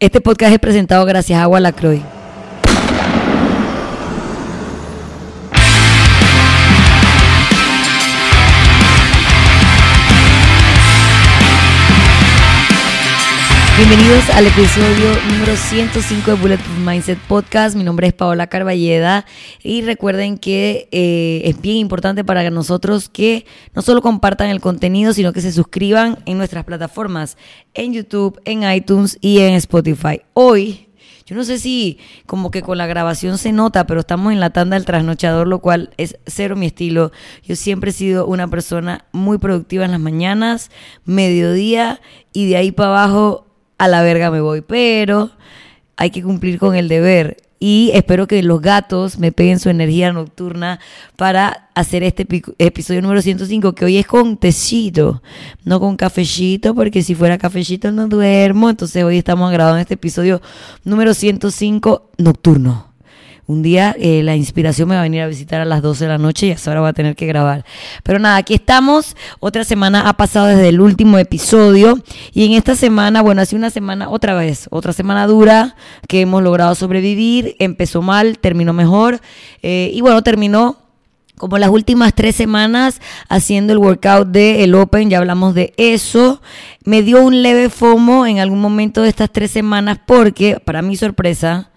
Este podcast es presentado gracias a Agua Lacroix. Bienvenidos al episodio número 105 de Bulletproof Mindset Podcast. Mi nombre es Paola Carballeda y recuerden que eh, es bien importante para nosotros que no solo compartan el contenido, sino que se suscriban en nuestras plataformas, en YouTube, en iTunes y en Spotify. Hoy yo no sé si como que con la grabación se nota, pero estamos en la tanda del trasnochador, lo cual es cero mi estilo. Yo siempre he sido una persona muy productiva en las mañanas, mediodía y de ahí para abajo a la verga me voy, pero hay que cumplir con el deber. Y espero que los gatos me peguen su energía nocturna para hacer este episodio número 105, que hoy es con tecito, no con cafecito, porque si fuera cafecito no duermo. Entonces hoy estamos grabando este episodio número 105 nocturno un día eh, la inspiración me va a venir a visitar a las 12 de la noche y hasta ahora voy a tener que grabar. Pero nada, aquí estamos. Otra semana ha pasado desde el último episodio. Y en esta semana, bueno, hace una semana otra vez, otra semana dura que hemos logrado sobrevivir. Empezó mal, terminó mejor. Eh, y bueno, terminó como las últimas tres semanas haciendo el workout de el Open, ya hablamos de eso. Me dio un leve FOMO en algún momento de estas tres semanas porque, para mi sorpresa,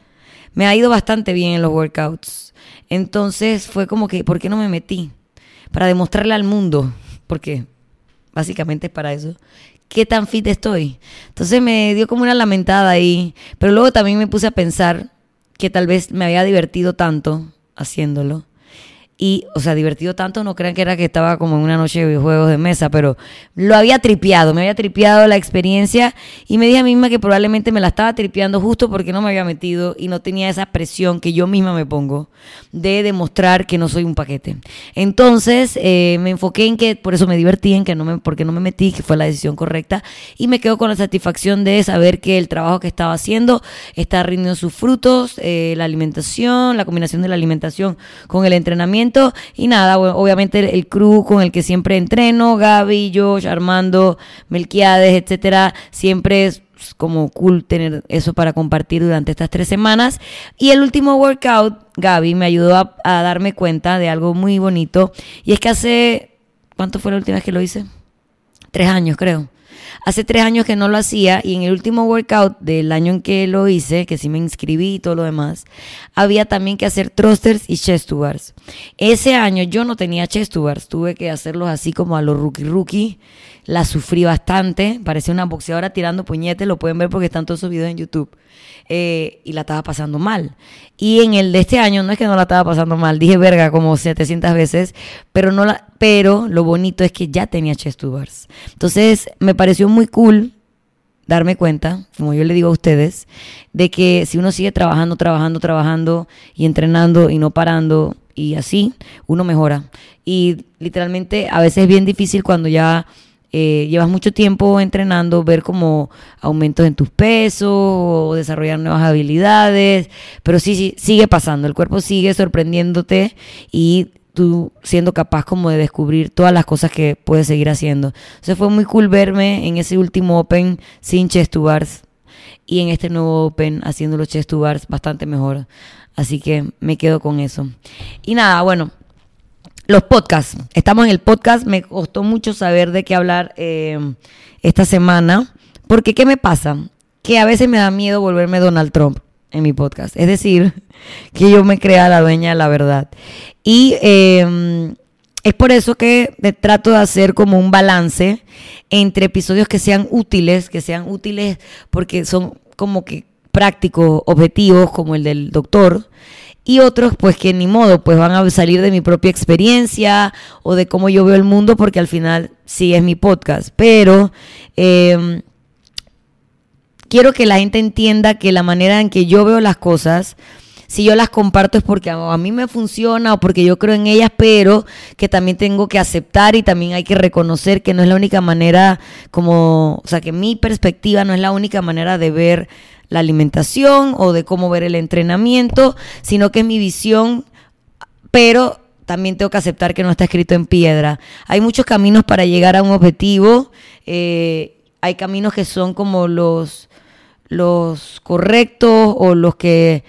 me ha ido bastante bien en los workouts. Entonces fue como que, ¿por qué no me metí? Para demostrarle al mundo, porque básicamente es para eso, qué tan fit estoy. Entonces me dio como una lamentada ahí, pero luego también me puse a pensar que tal vez me había divertido tanto haciéndolo y, o sea, divertido tanto, no crean que era que estaba como en una noche de juegos de mesa, pero lo había tripeado, me había tripeado la experiencia y me dije a mí misma que probablemente me la estaba tripeando justo porque no me había metido y no tenía esa presión que yo misma me pongo de demostrar que no soy un paquete. Entonces eh, me enfoqué en que, por eso me divertí, en que no me, porque no me metí, que fue la decisión correcta y me quedo con la satisfacción de saber que el trabajo que estaba haciendo está rindiendo sus frutos, eh, la alimentación, la combinación de la alimentación con el entrenamiento y nada, obviamente el, crew con el que siempre entreno, Gaby, Josh, Armando, Melquiades, etcétera, siempre es como cool tener eso para compartir durante estas tres semanas. Y el último workout, Gaby, me ayudó a, a darme cuenta de algo muy bonito. Y es que hace, ¿cuánto fue la última vez que lo hice? Tres años, creo. Hace tres años que no lo hacía y en el último workout del año en que lo hice, que sí me inscribí y todo lo demás, había también que hacer thrusters y chest bars. Ese año yo no tenía chest bars, tuve que hacerlos así como a los rookie rookie. La sufrí bastante, parecía una boxeadora tirando puñetes, lo pueden ver porque están todos esos videos en YouTube. Eh, y la estaba pasando mal. Y en el de este año no es que no la estaba pasando mal, dije verga como 700 veces, pero no la pero lo bonito es que ya tenía chest to bars. Entonces, me pareció muy cool darme cuenta, como yo le digo a ustedes, de que si uno sigue trabajando, trabajando, trabajando y entrenando y no parando y así, uno mejora. Y literalmente a veces es bien difícil cuando ya eh, llevas mucho tiempo entrenando, ver como aumentos en tus pesos o desarrollar nuevas habilidades, pero sí, sí, sigue pasando, el cuerpo sigue sorprendiéndote y tú siendo capaz como de descubrir todas las cosas que puedes seguir haciendo. Entonces fue muy cool verme en ese último Open sin chest to bars y en este nuevo Open haciendo los chest to bars bastante mejor. Así que me quedo con eso. Y nada, bueno, los podcasts. Estamos en el podcast. Me costó mucho saber de qué hablar eh, esta semana. Porque, ¿qué me pasa? Que a veces me da miedo volverme Donald Trump en mi podcast. Es decir, que yo me crea la dueña de la verdad. Y em, es por eso que trato de hacer como un balance entre episodios que sean útiles, que sean útiles porque son como que prácticos, objetivos, como el del doctor, y otros pues que ni modo, pues van a salir de mi propia experiencia o de cómo yo veo el mundo, porque al final sí es mi podcast. Pero em, quiero que la gente entienda que la manera en que yo veo las cosas, si yo las comparto es porque a, mí me funciona o porque yo creo en ellas, pero que también tengo que aceptar y también hay que reconocer que no es la única manera como, o sea, que mi perspectiva no es la única manera de ver la alimentación o de cómo ver el entrenamiento, sino que es mi visión, pero también tengo que aceptar que no está escrito en piedra. Hay muchos caminos para llegar a un objetivo, eh, hay caminos que son como los los correctos o los que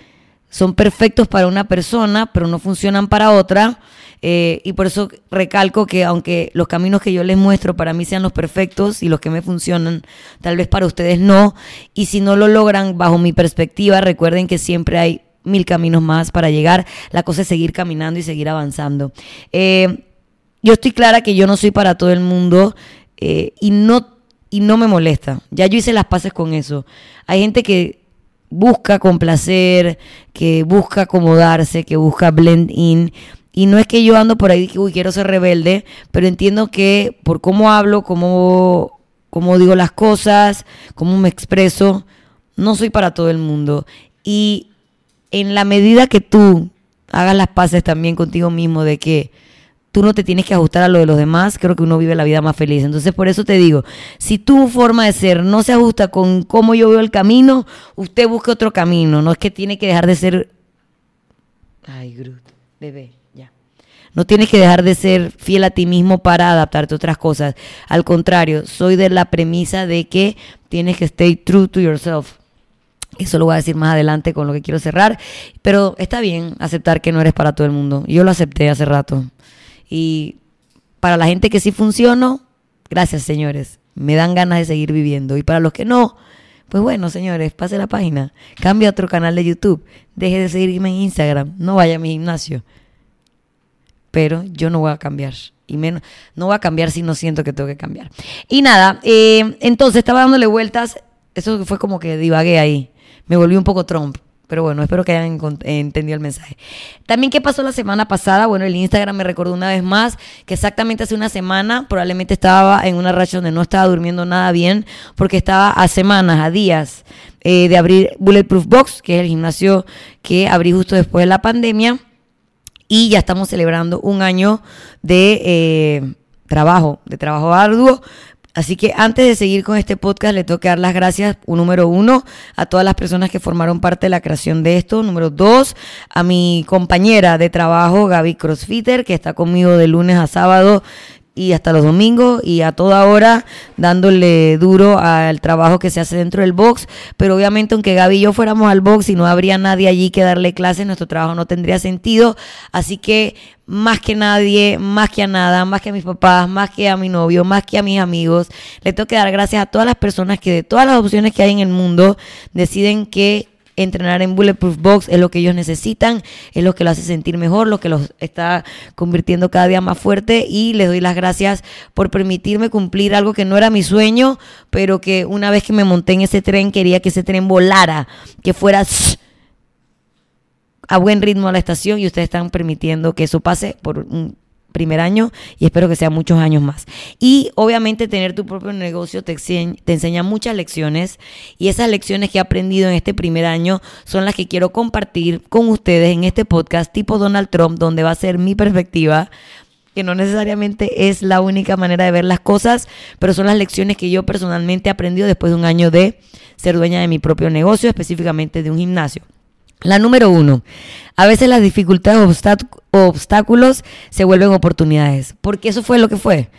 son perfectos para una persona, pero no funcionan para otra. Eh, y por eso recalco que aunque los caminos que yo les muestro para mí sean los perfectos y los que me funcionan, tal vez para ustedes no. Y si no lo logran bajo mi perspectiva, recuerden que siempre hay mil caminos más para llegar. La cosa es seguir caminando y seguir avanzando. Eh, yo estoy clara que yo no soy para todo el mundo eh, y, no, y no me molesta. Ya yo hice las paces con eso. Hay gente que busca complacer, que busca acomodarse, que busca blend in. Y no es que yo ando por ahí que uy, quiero ser rebelde, pero entiendo que por cómo hablo, cómo, cómo digo las cosas, cómo me expreso, no soy para todo el mundo. Y en la medida que tú hagas las paces también contigo mismo de que tú no te tienes que ajustar a lo de los demás, creo que uno vive la vida más feliz. Entonces, por eso te digo, si tu forma de ser no se ajusta con cómo yo veo el camino, usted busque otro camino. No es que tiene que dejar de ser... Ay, Groot, bebé, ya. No tienes que dejar de ser fiel a ti mismo para adaptarte a otras cosas. Al contrario, soy de la premisa de que tienes que stay true to yourself. Eso lo voy a decir más adelante con lo que quiero cerrar. Pero está bien aceptar que no eres para todo el mundo. Yo lo acepté hace rato. Y para la gente que sí funcionó, gracias señores, me dan ganas de seguir viviendo. Y para los que no, pues bueno, señores, pase la página, cambie a otro canal de YouTube, deje de seguirme en Instagram, no vaya a mi gimnasio. Pero yo no voy a cambiar. Y menos, no voy a cambiar si no siento que tengo que cambiar. Y nada, eh, entonces estaba dándole vueltas. Eso fue como que divagué ahí. Me volví un poco Trump. Pero bueno, espero que hayan entendido el mensaje. También, ¿qué pasó la semana pasada? Bueno, el Instagram me recordó una vez más que exactamente hace una semana probablemente estaba en una racha donde no estaba durmiendo nada bien porque estaba a semanas, a días eh, de abrir Bulletproof Box, que es el gimnasio que abrí justo después de la pandemia. Y ya estamos celebrando un año de eh, trabajo, de trabajo arduo, Así que antes de seguir con este podcast, le tengo que dar las gracias, número uno, a todas las personas que formaron parte de la creación de esto. Número dos, a mi compañera de trabajo, Gaby Crossfitter, que está conmigo de lunes a sábado y hasta los domingos y a toda hora dándole duro al trabajo que se hace dentro del box. Pero obviamente aunque Gaby y yo fuéramos al box y no habría nadie allí que darle clases, nuestro trabajo no tendría sentido. Así que más que nadie, más que a nada, más que a mis papás, más que a mi novio, más que a mis amigos, le tengo que dar gracias a todas las personas que de todas las opciones que hay en el mundo deciden que entrenar en Bulletproof Box es lo que ellos necesitan, es lo que los hace sentir mejor, lo que los está convirtiendo cada día más fuerte. Y les doy las gracias por permitirme cumplir algo que no era mi sueño, pero que una vez que me monté en ese tren quería que ese tren volara, que fuera a buen ritmo a la estación y ustedes están permitiendo que eso pase por un primer año y espero que sean muchos años más. Y obviamente tener tu propio negocio te, te enseña muchas lecciones y esas lecciones que he aprendido en este primer año son las que quiero compartir con ustedes en este podcast tipo Donald Trump, donde va a ser mi perspectiva que no necesariamente es la única manera de ver las cosas, pero son las lecciones que yo personalmente he aprendido después de un año de ser dueña de mi propio negocio, específicamente de un gimnasio. La número uno, a veces las dificultades o obstáculos se vuelven oportunidades, porque eso fue lo que fue.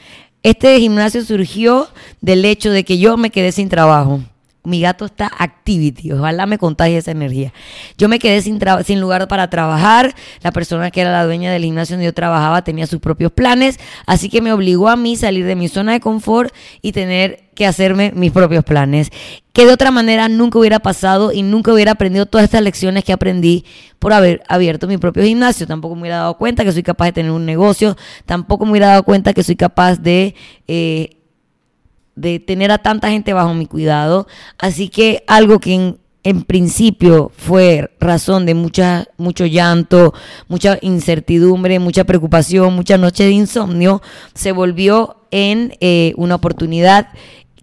Este gimnasio surgió del hecho de que yo me quedé sin trabajo. Mi gato está activity, ojalá me contagie esa energía. Yo me quedé sin, sin lugar para trabajar, la persona que era la dueña del gimnasio donde yo trabajaba tenía sus propios planes, así que me obligó a mí salir de mi zona de confort y tener que hacerme mis propios planes, que de otra manera nunca hubiera pasado y nunca hubiera aprendido todas estas lecciones que aprendí por haber abierto mi propio gimnasio. Tampoco me hubiera dado cuenta que soy capaz de tener un negocio, tampoco me hubiera dado cuenta que soy capaz de... Eh, de tener a tanta gente bajo mi cuidado. Así que algo que en, principio fue razón de mucha, mucho llanto, mucha incertidumbre, mucha preocupación, mucha noche de insomnio, se volvió en eh, una oportunidad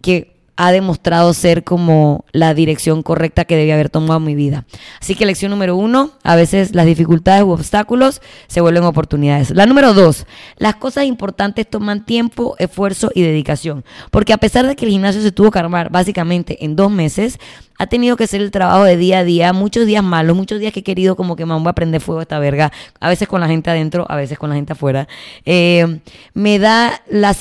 que ha demostrado ser como la dirección correcta que debía haber tomado mi vida. Así que lección número uno, a veces las dificultades u obstáculos se vuelven oportunidades. La número dos, las cosas importantes toman tiempo, esfuerzo y dedicación. Porque a pesar de que el gimnasio se tuvo que armar básicamente en dos meses, ha tenido que ser el trabajo de día a día, muchos días malos, muchos días que he querido como que a prender fuego esta verga, a veces con la gente adentro, a veces con la gente afuera. Eh, me da la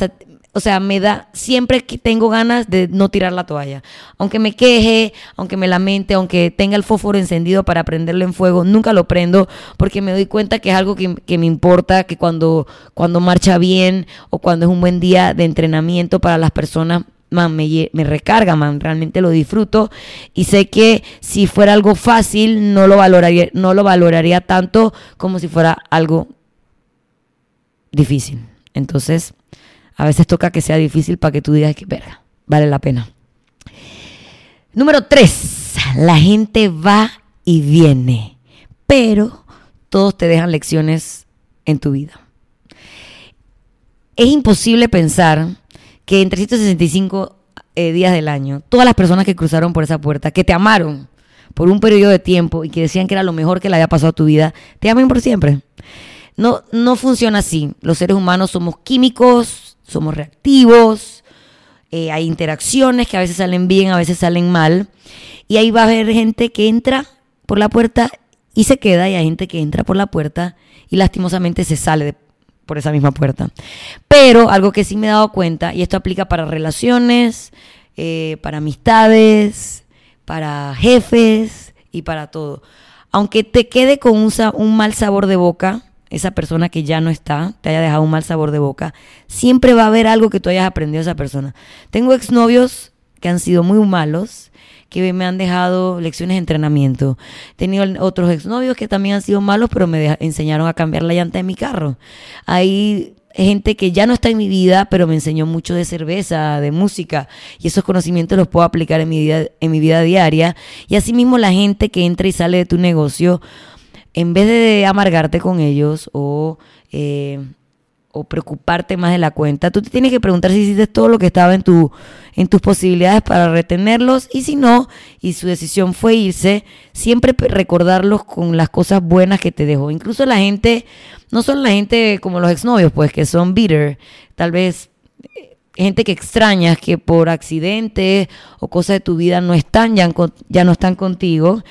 o sea, me da, siempre tengo ganas de no tirar la toalla. Aunque me queje, aunque me lamente, aunque tenga el fósforo encendido para prenderlo en fuego, nunca lo prendo porque me doy cuenta que es algo que, me importa, que cuando, cuando marcha bien o cuando es un buen día de entrenamiento para las personas, me, recarga, realmente lo disfruto y sé que si fuera algo fácil no lo valoraría, no lo valoraría tanto como si fuera algo difícil. Entonces, a veces toca que sea difícil para que tú digas que, verga, vale la pena. Número tres, la gente va y viene, pero todos te dejan lecciones en tu vida. Es imposible pensar que en 365 eh, días del año, todas las personas que cruzaron por esa puerta, que te amaron por un periodo de tiempo y que decían que era lo mejor que le había pasado a tu vida, te amen por siempre. No, no funciona así. Los seres humanos somos químicos, somos reactivos, eh, hay interacciones que a veces salen bien, a veces salen mal, y ahí va a haber gente que entra por la puerta y se queda, y hay gente que entra por la puerta y lastimosamente se sale por esa misma puerta. Pero algo que sí me he dado cuenta, y esto aplica para relaciones, eh, para amistades, para jefes y para todo. Aunque te quede con un mal sabor de boca, esa persona que ya no está, te haya dejado un mal sabor de boca, siempre va a haber algo que tú hayas aprendido de esa persona. Tengo exnovios que han sido muy malos, que me han dejado lecciones de entrenamiento. He tenido otros exnovios que también han sido malos, pero me enseñaron a cambiar la llanta de mi carro. Hay gente que ya no está en mi vida, pero me enseñó mucho de cerveza, de música, y esos conocimientos los puedo aplicar en mi vida, en mi vida diaria. Y asimismo la gente que entra y sale de tu negocio en vez de amargarte con ellos o, eh, o preocuparte más de la cuenta, tú te tienes que preguntar si hiciste todo lo que estaba en, tu, en tus posibilidades para retenerlos y si no, y su decisión fue irse, siempre recordarlos con las cosas buenas que te dejó. Incluso la gente, no son la gente como los exnovios, pues que son bitter, tal vez eh, gente que extrañas que por accidente o cosas de tu vida no están ya no están contigo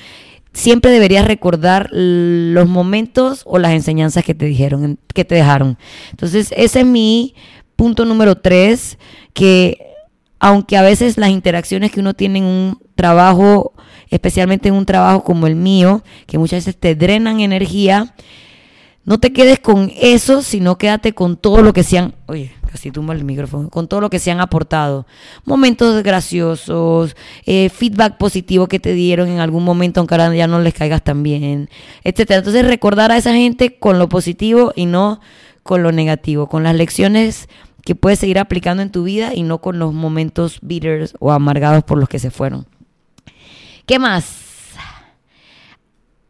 siempre deberías recordar los momentos o las enseñanzas que te dijeron, que te dejaron. Entonces, ese es mi punto número tres, que aunque a veces las interacciones que uno tiene en un trabajo, especialmente en un trabajo como el mío, que muchas veces te drenan energía, no te quedes con eso, sino quédate con todo lo que sean, oye, casi tumba el micrófono, con todo lo que se han aportado. Momentos graciosos, eh, feedback positivo que te dieron en algún momento, aunque ahora ya no les caigas tan bien, etcétera. Entonces recordar a esa gente con lo positivo y no con lo negativo, con las lecciones que puedes seguir aplicando en tu vida y no con los momentos bitters o amargados por los que se fueron. ¿Qué más?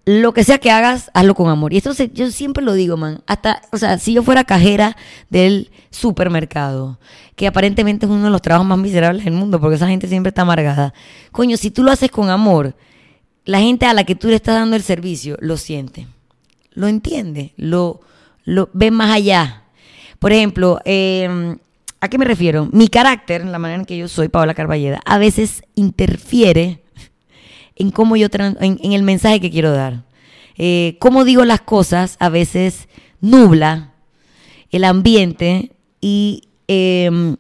Lo que sea que hagas, hazlo con amor. Y esto yo siempre lo digo, man. Hasta, o sea, si yo fuera cajera del supermercado, que aparentemente es uno de los trabajos más miserables del mundo, porque esa gente siempre está amargada. Coño, si tú lo haces con amor, la gente a la que tú le estás dando el servicio lo siente, lo entiende, lo, lo ve más allá. Por ejemplo, em, ¿a qué me refiero? Mi carácter, la manera en que yo soy, Paola Carballeda, a veces interfiere en cómo yo en, el mensaje que quiero dar. Eh, cómo digo las cosas a veces nubla el ambiente y em,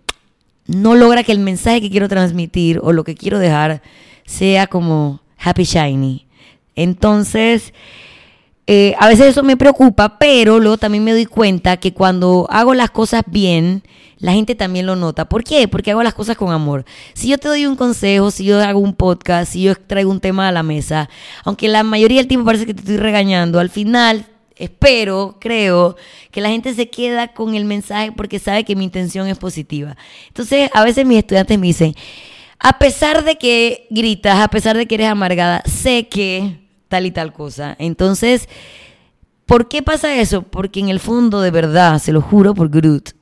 no logra que el mensaje que quiero transmitir o lo que quiero dejar sea como happy shiny. Entonces, eh, a veces eso me preocupa, pero luego también me doy cuenta que cuando hago las cosas bien, la gente también lo nota. ¿Por qué? Porque hago las cosas con amor. Si yo te doy un consejo, si yo hago un podcast, si yo traigo un tema a la mesa, aunque la mayoría del tiempo parece que te estoy regañando, al final espero, creo, que la gente se queda con el mensaje porque sabe que mi intención es positiva. Entonces, a veces mis estudiantes me dicen, a pesar de que gritas, a pesar de que eres amargada, sé que tal y tal cosa. Entonces, ¿por qué pasa eso? Porque en el fondo, de verdad, se lo juro por Groot,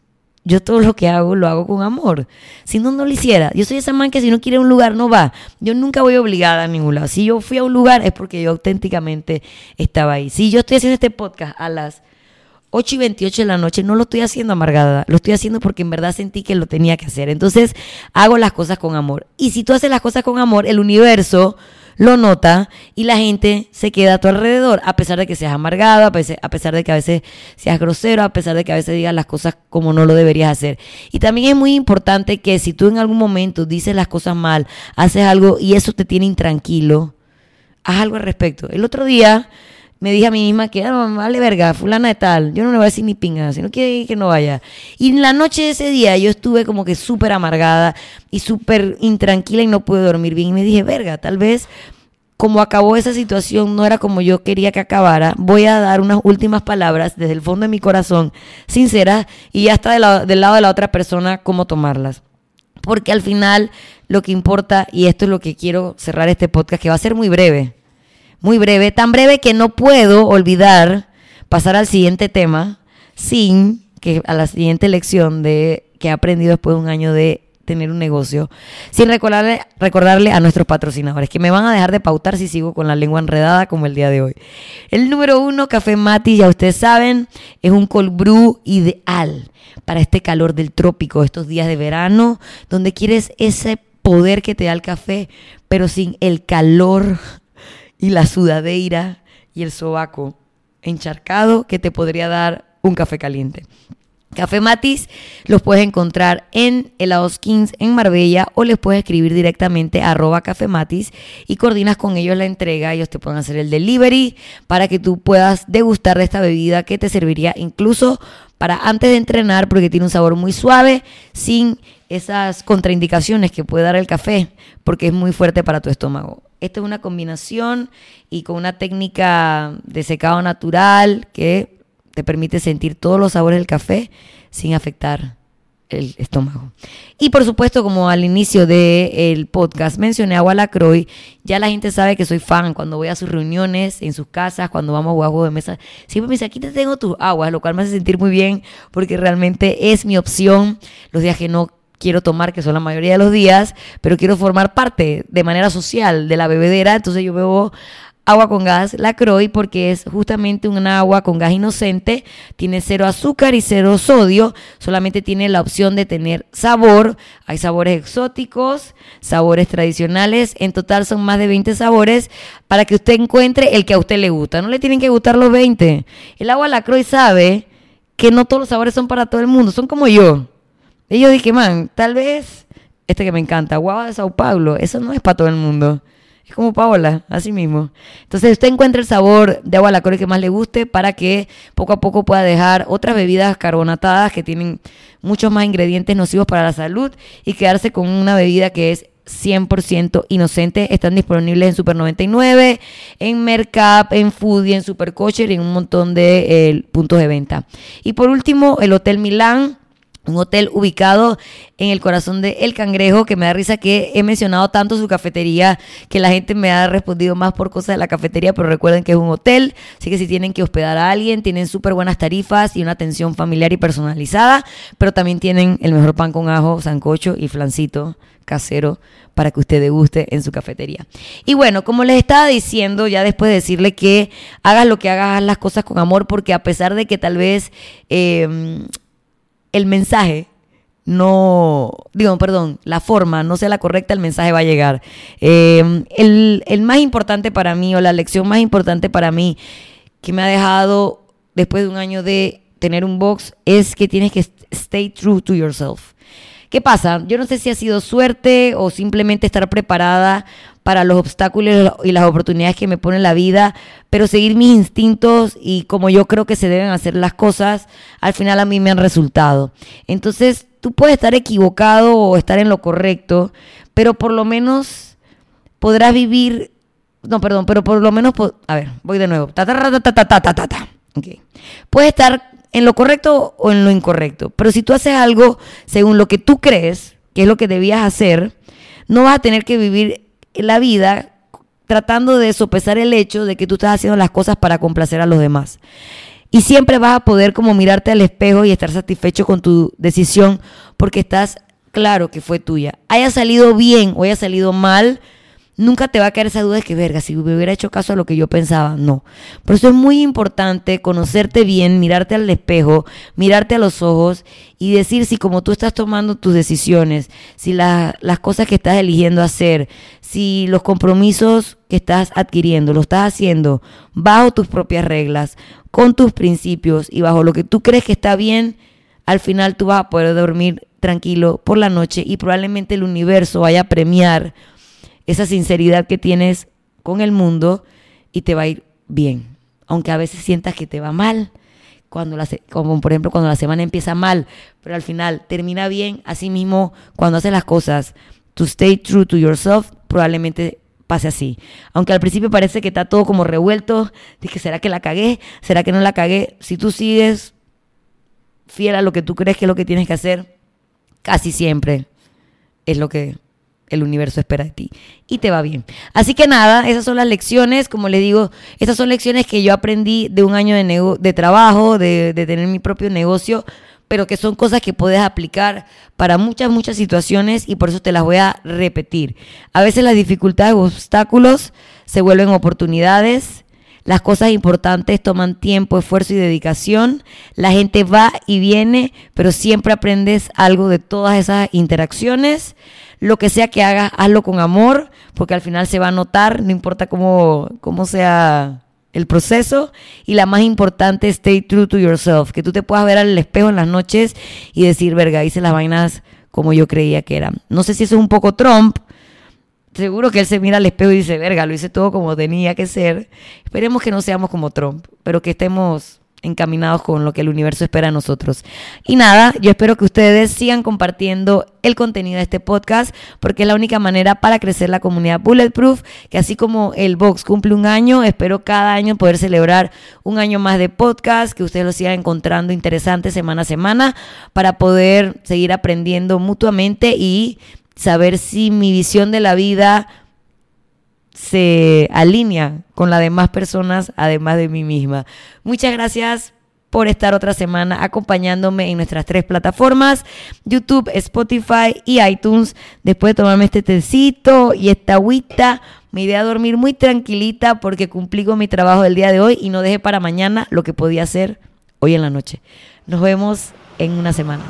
yo todo lo que hago lo hago con amor. Si no, no lo hiciera. Yo soy esa man que si no quiere un lugar no va. Yo nunca voy obligada a ningún lado. Si yo fui a un lugar es porque yo auténticamente estaba ahí. Si yo estoy haciendo este podcast a las 8 y 28 de la noche, no lo estoy haciendo amargada. Lo estoy haciendo porque en verdad sentí que lo tenía que hacer. Entonces hago las cosas con amor. Y si tú haces las cosas con amor, el universo lo nota y la gente se queda a tu alrededor, a pesar de que seas amargado, a pesar de que a veces seas grosero, a pesar de que a veces digas las cosas como no lo deberías hacer. Y también es muy importante que si tú en algún momento dices las cosas mal, haces algo y eso te tiene intranquilo, haz algo al respecto. El otro día me dije a mí misma que, ah, vale verga, fulana de tal, yo no le voy a decir ni pinga, si no quiere que no vaya. Y en la noche de ese día yo estuve como que súper amargada y súper intranquila y no pude dormir bien. Y me dije, verga, tal vez como acabó esa situación no era como yo quería que acabara, voy a dar unas últimas palabras desde el fondo de mi corazón, sinceras, y ya está del lado de la otra persona cómo tomarlas. Porque al final lo que importa, y esto es lo que quiero cerrar este podcast, que va a ser muy breve, muy breve, tan breve que no puedo olvidar pasar al siguiente tema sin que a la siguiente lección de que he aprendido después de un año de tener un negocio, sin recordarle, recordarle a nuestros patrocinadores que me van a dejar de pautar si sigo con la lengua enredada como el día de hoy. El número uno, Café Mati, ya ustedes saben, es un cold brew ideal para este calor del trópico, estos días de verano, donde quieres ese poder que te da el café, pero sin el calor y la sudadeira y el sobaco encharcado que te podría dar un café caliente. Café Matis los puedes encontrar en Helados Kings en Marbella o les puedes escribir directamente a arroba Café Matis y coordinas con ellos la entrega. Ellos te pueden hacer el delivery para que tú puedas degustar de esta bebida que te serviría incluso para antes de entrenar porque tiene un sabor muy suave sin esas contraindicaciones que puede dar el café porque es muy fuerte para tu estómago. Esta es una combinación y con una técnica de secado natural que te permite sentir todos los sabores del café sin afectar el estómago. Y por supuesto, como al inicio del podcast mencioné Agua Lacroix, ya la gente sabe que soy fan cuando voy a sus reuniones, en sus casas, cuando vamos a jugar de mesa. Siempre me dice, aquí te tengo tus aguas, lo cual me hace sentir muy bien porque realmente es mi opción los días que no quiero tomar, que son la mayoría de los días, pero quiero formar parte de manera social de la bebedera, entonces yo bebo agua con gas la Croy porque es justamente un agua con gas inocente, tiene cero azúcar y cero sodio, solamente tiene la opción de tener sabor, hay sabores exóticos, sabores tradicionales, en total son más de 20 sabores para que usted encuentre el que a usted le gusta, no le tienen que gustar los 20. El agua la Croy sabe que no todos los sabores son para todo el mundo, son como yo. Y yo dije, man, tal vez este que me encanta, guava de Sao Paulo, eso no es para todo el mundo. Es como Paola, así mismo. Entonces usted encuentra el sabor de agua la que más le guste para que poco a poco pueda dejar otras bebidas carbonatadas que tienen muchos más ingredientes nocivos para la salud y quedarse con una bebida que es 100% inocente. Están disponibles en Super 99, en Mercap, en Foodie, en Super y en un montón de eh, puntos de venta. Y por último, el Hotel Milán un hotel ubicado en el corazón de El Cangrejo, que me da risa que he mencionado tanto su cafetería, que la gente me ha respondido más por cosas de la cafetería, pero recuerden que es un hotel, así que si tienen que hospedar a alguien, tienen súper buenas tarifas y una atención familiar y personalizada, pero también tienen el mejor pan con ajo, sancocho y flancito casero para que usted deguste en su cafetería. Y bueno, como les estaba diciendo, ya después de decirle que hagas lo que hagas, haz las cosas con amor, porque a pesar de que tal vez... Eh, el mensaje no, digo, perdón, la forma no sea la correcta, el mensaje va a llegar. Eh, el, el, más importante para mí, o la lección más importante para mí, que me ha dejado después de un año de tener un box, es que tienes que stay true to yourself. ¿Qué pasa? Yo no sé si ha sido suerte o simplemente estar preparada para los obstáculos y las oportunidades que me pone la vida, pero seguir mis instintos y como yo creo que se deben hacer las cosas, al final a mí me han resultado. Entonces, tú puedes estar equivocado o estar en lo correcto, pero por lo menos podrás vivir, no, perdón, pero por lo menos, a ver, voy de nuevo. Ta, ta, ta, okay. Puedes estar en lo correcto o en lo incorrecto, pero si tú haces algo según lo que tú crees, que es lo que debías hacer, no vas a tener que vivir la vida tratando de sopesar el hecho de que tú estás haciendo las cosas para complacer a los demás. Y siempre vas a poder como mirarte al espejo y estar satisfecho con tu decisión porque estás claro que fue tuya. Haya salido bien o haya salido mal, nunca te va a caer esa duda de que, verga, si me hubiera hecho caso a lo que yo pensaba. No. Por eso es muy importante conocerte bien, mirarte al espejo, mirarte a los ojos y decir si como tú estás tomando tus decisiones, si las cosas que estás eligiendo hacer, si los compromisos que estás adquiriendo, lo estás haciendo bajo tus propias reglas, con tus principios y bajo lo que tú crees que está bien, al final tú vas a poder dormir tranquilo por la noche y probablemente el universo vaya a premiar esa sinceridad que tienes con el mundo y te va a ir bien. Aunque a veces sientas que te va mal, cuando la, como por ejemplo cuando la semana empieza mal, pero al final termina bien, así mismo cuando haces las cosas, to stay true to yourself, probablemente pase así. Aunque al principio parece que está todo como revuelto, dije, ¿será que la cagué? ¿Será que no la cagué? Si tú sigues fiel a lo que tú crees que es lo que tienes que hacer, casi siempre es lo que el universo espera de ti y te va bien. Así que nada, esas son las lecciones, como les digo, esas son lecciones que yo aprendí de un año de, de trabajo, de, de tener mi propio negocio, pero que son cosas que puedes aplicar para muchas, muchas situaciones y por eso te las voy a repetir. A veces las dificultades o obstáculos se vuelven oportunidades las cosas importantes toman tiempo, esfuerzo y dedicación. La gente va y viene, pero siempre aprendes algo de todas esas interacciones. Lo que sea que hagas, hazlo con amor, porque al final se va a notar, no importa cómo, cómo sea el proceso. Y la más importante, stay true to yourself, que tú te puedas ver al espejo en las noches y decir, verga, hice las vainas como yo creía que eran. No sé si eso es un poco Trump, seguro que él se mira al espejo y dice, verga, lo hice todo como tenía que ser. Esperemos que no seamos como Trump, pero que estemos encaminados con lo que el universo espera de nosotros. Y nada, yo espero que ustedes sigan compartiendo el contenido de este podcast porque es la única manera para crecer la comunidad Bulletproof, que así como el Box cumple un año, espero cada año poder celebrar un año más de podcast, que ustedes lo sigan encontrando interesante semana a semana para poder seguir aprendiendo mutuamente y saber si mi visión de la vida se alinea con la de más personas, además de mí misma. Muchas gracias por estar otra semana acompañándome en nuestras tres plataformas, YouTube, Spotify y iTunes. Después de tomarme este tecito y esta agüita, me iré a dormir muy tranquilita porque cumplí con mi trabajo del día de hoy y no dejé para mañana lo que podía hacer hoy en la noche. Nos vemos en una semana.